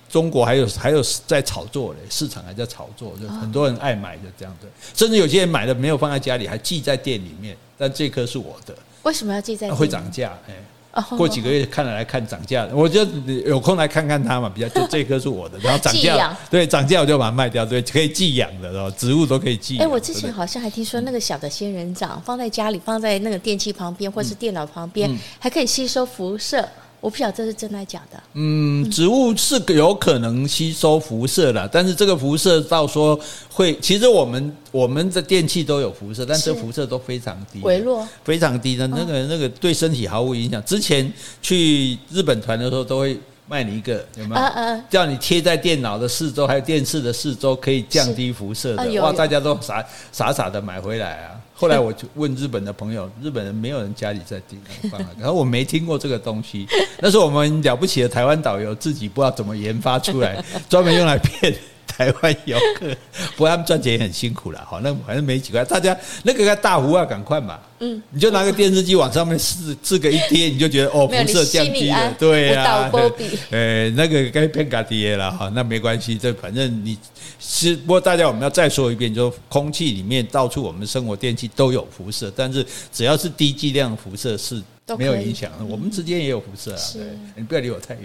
中国还有还有在炒作嘞，市场还在炒作，就很多人爱买的这样子，甚至有些人买的没有放在家里，还寄在店里面，但这棵是我的，为什么要寄在？会涨价，哎。过几个月看了来看涨价，我就有空来看看它嘛。比较就这棵是我的，然后涨价，对涨价我就把它卖掉，对，可以寄养的，然后植物都可以寄。哎，我之前好像还听说那个小的仙人掌放在家里，放在那个电器旁边或是电脑旁边，还可以吸收辐射。我不晓得这是真的假的。嗯，植物是有可能吸收辐射的，但是这个辐射到说会，其实我们我们的电器都有辐射，但是辐射都非常低，微弱，非常低的，那个那个对身体毫无影响。之前去日本团的时候都会。卖你一个有没有？叫你贴在电脑的四周，还有电视的四周，可以降低辐射的。哇，大家都傻傻傻的买回来啊！后来我就问日本的朋友，日本人没有人家里在订，然后 我没听过这个东西。那是我们了不起的台湾导游自己不知道怎么研发出来，专门用来骗。台湾游客，不过他们赚钱也很辛苦了，好，那反正没几块，大家那个大湖啊，赶快嘛，嗯，你就拿个电视机往上面试，这个一贴，你就觉得哦，辐射降低了，对呀，呃，那个该变嘎跌了哈，那没关系，这反正你是，不过大家我们要再说一遍，就空气里面到处我们生活电器都有辐射，但是只要是低剂量辐射是没有影响的，我们之间也有辐射啊，对，你不要离我太远。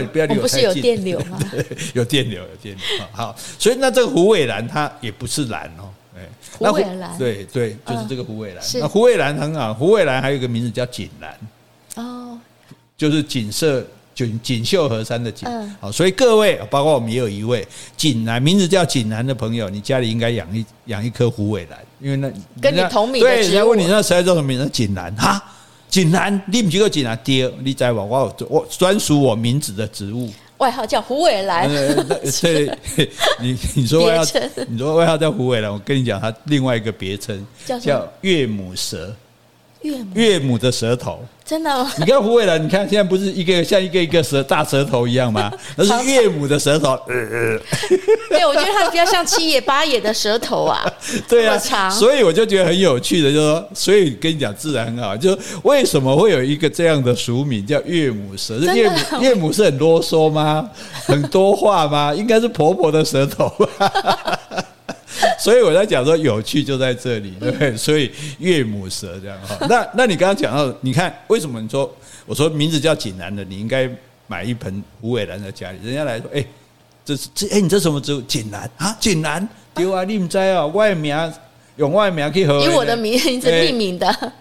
不，不要离我太近。不是有电流吗？有电流，有电流。好，所以那这个虎尾兰它也不是兰哦，哎，虎尾兰，对对，就是这个虎尾兰。那虎尾兰很好，虎尾兰还有一个名字叫锦兰哦，就是锦色锦锦绣河山的锦。好，所以各位，包括我们也有一位锦兰，名字叫锦兰的朋友，你家里应该养一养一棵虎尾兰，因为那跟你同名的。对，人家问你那谁叫什么名字？锦兰哈。锦南，你唔知个锦兰爹，你在我我我专属我名字的植物，外号叫虎尾兰。对，你你说外号，你说外号叫虎尾兰，我跟你讲，他另外一个别称叫岳母舌。岳母，岳母的舌头，真的吗？你看胡伟兰，你看现在不是一个像一个一个舌大舌头一样吗？那是岳母的舌头。对，我觉得他比较像七爷八爷的舌头啊。对啊，所以我就觉得很有趣的，就是说，所以跟你讲，自然很好。就为什么会有一个这样的俗名叫岳母舌？岳母岳母是很啰嗦吗？很多话吗？应该是婆婆的舌头吧。所以我在讲说有趣就在这里，对不对？所以岳母蛇这样哈。那那你刚刚讲到，你看为什么你说我说名字叫锦兰的，你应该买一盆虎尾兰在家里。人家来说，哎，这是这哎，你这什么植物？锦兰啊，锦兰丢啊，你不知啊，外名用外名去和，以我的名字命名的。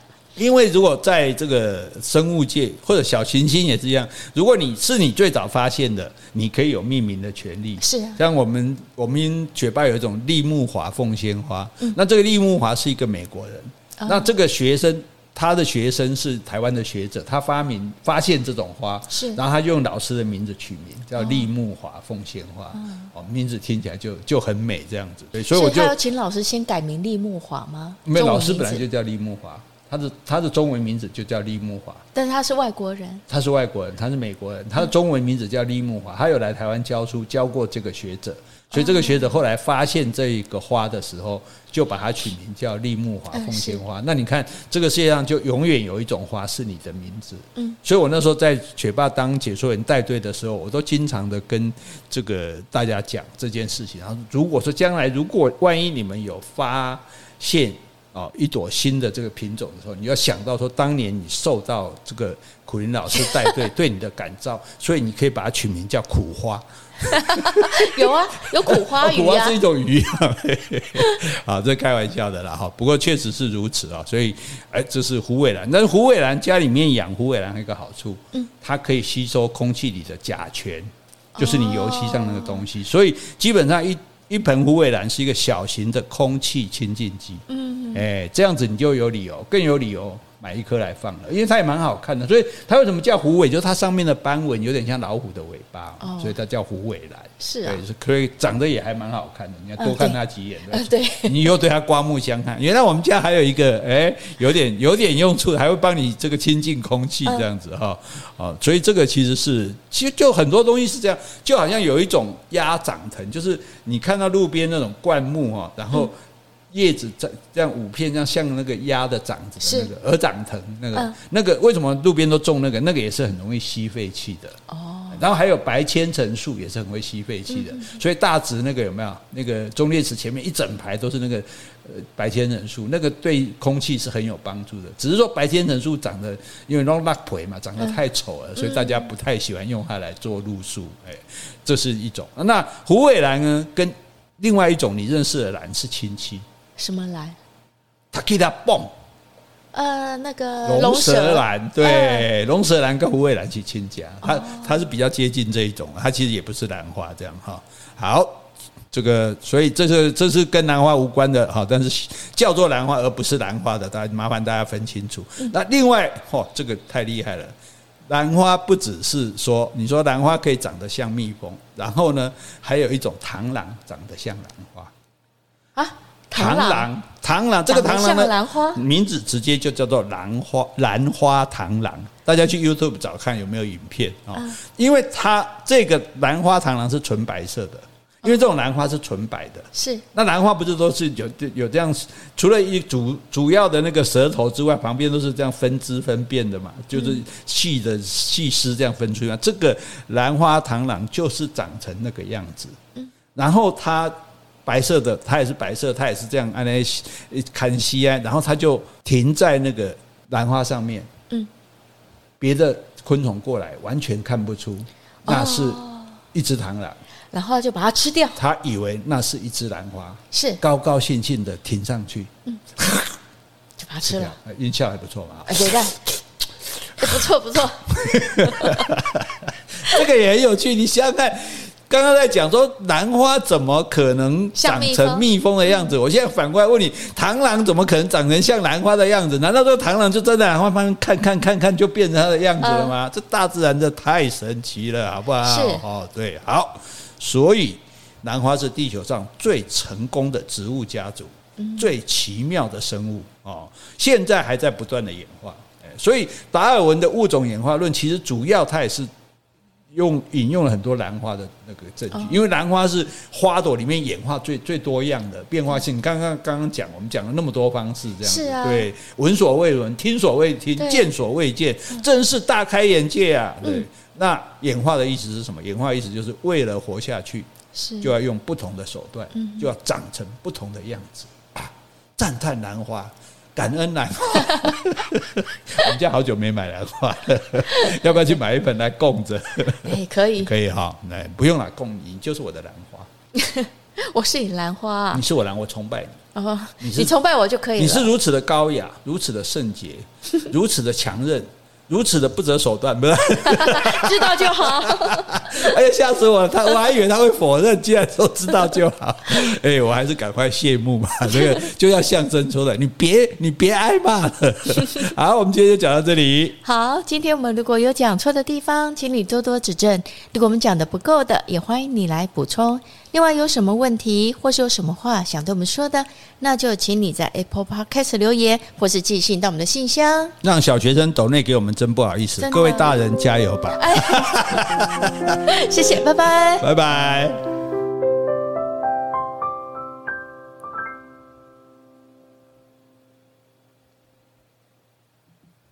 因为如果在这个生物界或者小行星也是一样，如果你是你最早发现的，你可以有命名的权利。是，啊。像我们我们学霸有一种立木华凤仙花，那这个立木华是一个美国人，那这个学生他的学生是台湾的学者，他发明发现这种花，是，然后他就用老师的名字取名叫立木华凤仙花，哦，名字听起来就就很美这样子，对，所以我就要请老师先改名立木华吗？没有，老师本来就叫立木华。他的他的中文名字就叫利木华，但是他是外国人。他是外国人，他是美国人。他的中文名字叫利木华，他有来台湾教书，教过这个学者，所以这个学者后来发现这一个花的时候，就把它取名叫利木华凤仙花。那你看，这个世界上就永远有一种花是你的名字。嗯，所以我那时候在学霸当解说员带队的时候，我都经常的跟这个大家讲这件事情。然后如果说将来如果万一你们有发现。哦一朵新的这个品种的时候，你要想到说，当年你受到这个苦林老师带队对你的感召，所以你可以把它取名叫苦花。有啊，有苦花鱼 啊，苦花是一种鱼啊，啊，这开玩笑的啦哈。不过确实是如此啊，所以哎，这是虎尾兰。但是虎尾兰家里面养虎尾兰有一个好处，嗯，它可以吸收空气里的甲醛，就是你油漆上那个东西，所以基本上一一盆虎尾兰是一个小型的空气清净机。嗯，哎，这样子你就有理由，更有理由。买一颗来放了，因为它也蛮好看的，所以它为什么叫虎尾？就是它上面的斑纹有点像老虎的尾巴，哦、所以它叫虎尾兰。是啊，是可以长得也还蛮好看的，你要多看它几眼。嗯、对，你以后对它刮目相看。原来我们家还有一个，哎，有点有点用处，还会帮你这个清净空气这样子哈。啊，所以这个其实是，其实就很多东西是这样，就好像有一种鸭掌藤，就是你看到路边那种灌木哈，然后。叶子这这样五片，这样像那个鸭的掌子的那个鹅掌藤，那个那个为什么路边都种那个？那个也是很容易吸废气的。哦。然后还有白千层树也是很会吸废气的。所以大直那个有没有？那个忠烈祠前面一整排都是那个呃白千层树，那个对空气是很有帮助的。只是说白千层树长得因为弄拉皮嘛，长得太丑了，所以大家不太喜欢用它来做路树。哎，这是一种。那虎尾兰呢？跟另外一种你认识的兰是亲戚。什么兰？塔基达蹦，呃，那个龙舌兰，对，龙舌兰跟虎尾兰去亲家，它它是比较接近这一种，它其实也不是兰花这样哈。好，这个所以这是这是跟兰花无关的哈，但是叫做兰花而不是兰花的，大家麻烦大家分清楚。那另外，嚯，这个太厉害了，兰花不只是说，你说兰花可以长得像蜜蜂，然后呢，还有一种螳螂长得像兰花啊。螳螂，螳螂，这个螳螂的名字直接就叫做兰花，兰花螳螂。大家去 YouTube 找看有没有影片啊？因为它这个兰花螳螂是纯白色的，因为这种兰花是纯白的。是，那兰花不是都是有有这样，除了一主主要的那个舌头之外，旁边都是这样分支分辨的嘛，就是细的细丝这样分出来。这个兰花螳螂就是长成那个样子。然后它。白色的，它也是白色，它也是这样，按那看西安，然后它就停在那个兰花上面。嗯，别的昆虫过来完全看不出那是一只螳螂，然后就把它吃掉。他以为那是一只兰花，是高高兴兴的停上去，嗯，就把它吃了。音效还不错嘛？哎，对的，不错不错。这个也很有趣，你想想看。刚刚在讲说兰花怎么可能长成蜜蜂的样子？我现在反过来问你，螳螂怎么可能长成像兰花的样子？难道说螳螂就站在兰花旁边看看看看就变成它的样子了吗？这大自然这太神奇了，好不好？是哦，对，好。所以兰花是地球上最成功的植物家族，最奇妙的生物哦，现在还在不断的演化。所以达尔文的物种演化论其实主要它也是。用引用了很多兰花的那个证据，因为兰花是花朵里面演化最最多样的变化性。刚刚刚刚讲，我们讲了那么多方式，这样子，对，闻所未闻，听所未听，见所未见，真是大开眼界啊！对，那演化的意思是什么？演化意思就是为了活下去，就要用不同的手段，就要长成不同的样子啊！赞叹兰花。感恩兰花，我们家好久没买兰花了，要不要去买一盆来供着？哎，可以，可以哈，来不用了，供你就是我的兰花。我是你兰花啊，你是我兰，我崇拜你。哦，你崇拜我就可以了。你是如此的高雅，如此的圣洁，如此的强韧。如此的不择手段，不是？知道就好。哎呀，吓死我了！他我还以为他会否认，既然说知道就好。哎，我还是赶快谢幕吧。这个就要象征出来，你别你别挨骂了。好，我们今天就讲到这里。好，今天我们如果有讲错的地方，请你多多指正。如果我们讲的不够的，也欢迎你来补充。另外有什么问题，或是有什么话想对我们说的，那就请你在 Apple Podcast 留言，或是寄信到我们的信箱。让小学生抖内给我们真不好意思，各位大人加油吧！哎、谢谢，拜拜，拜拜。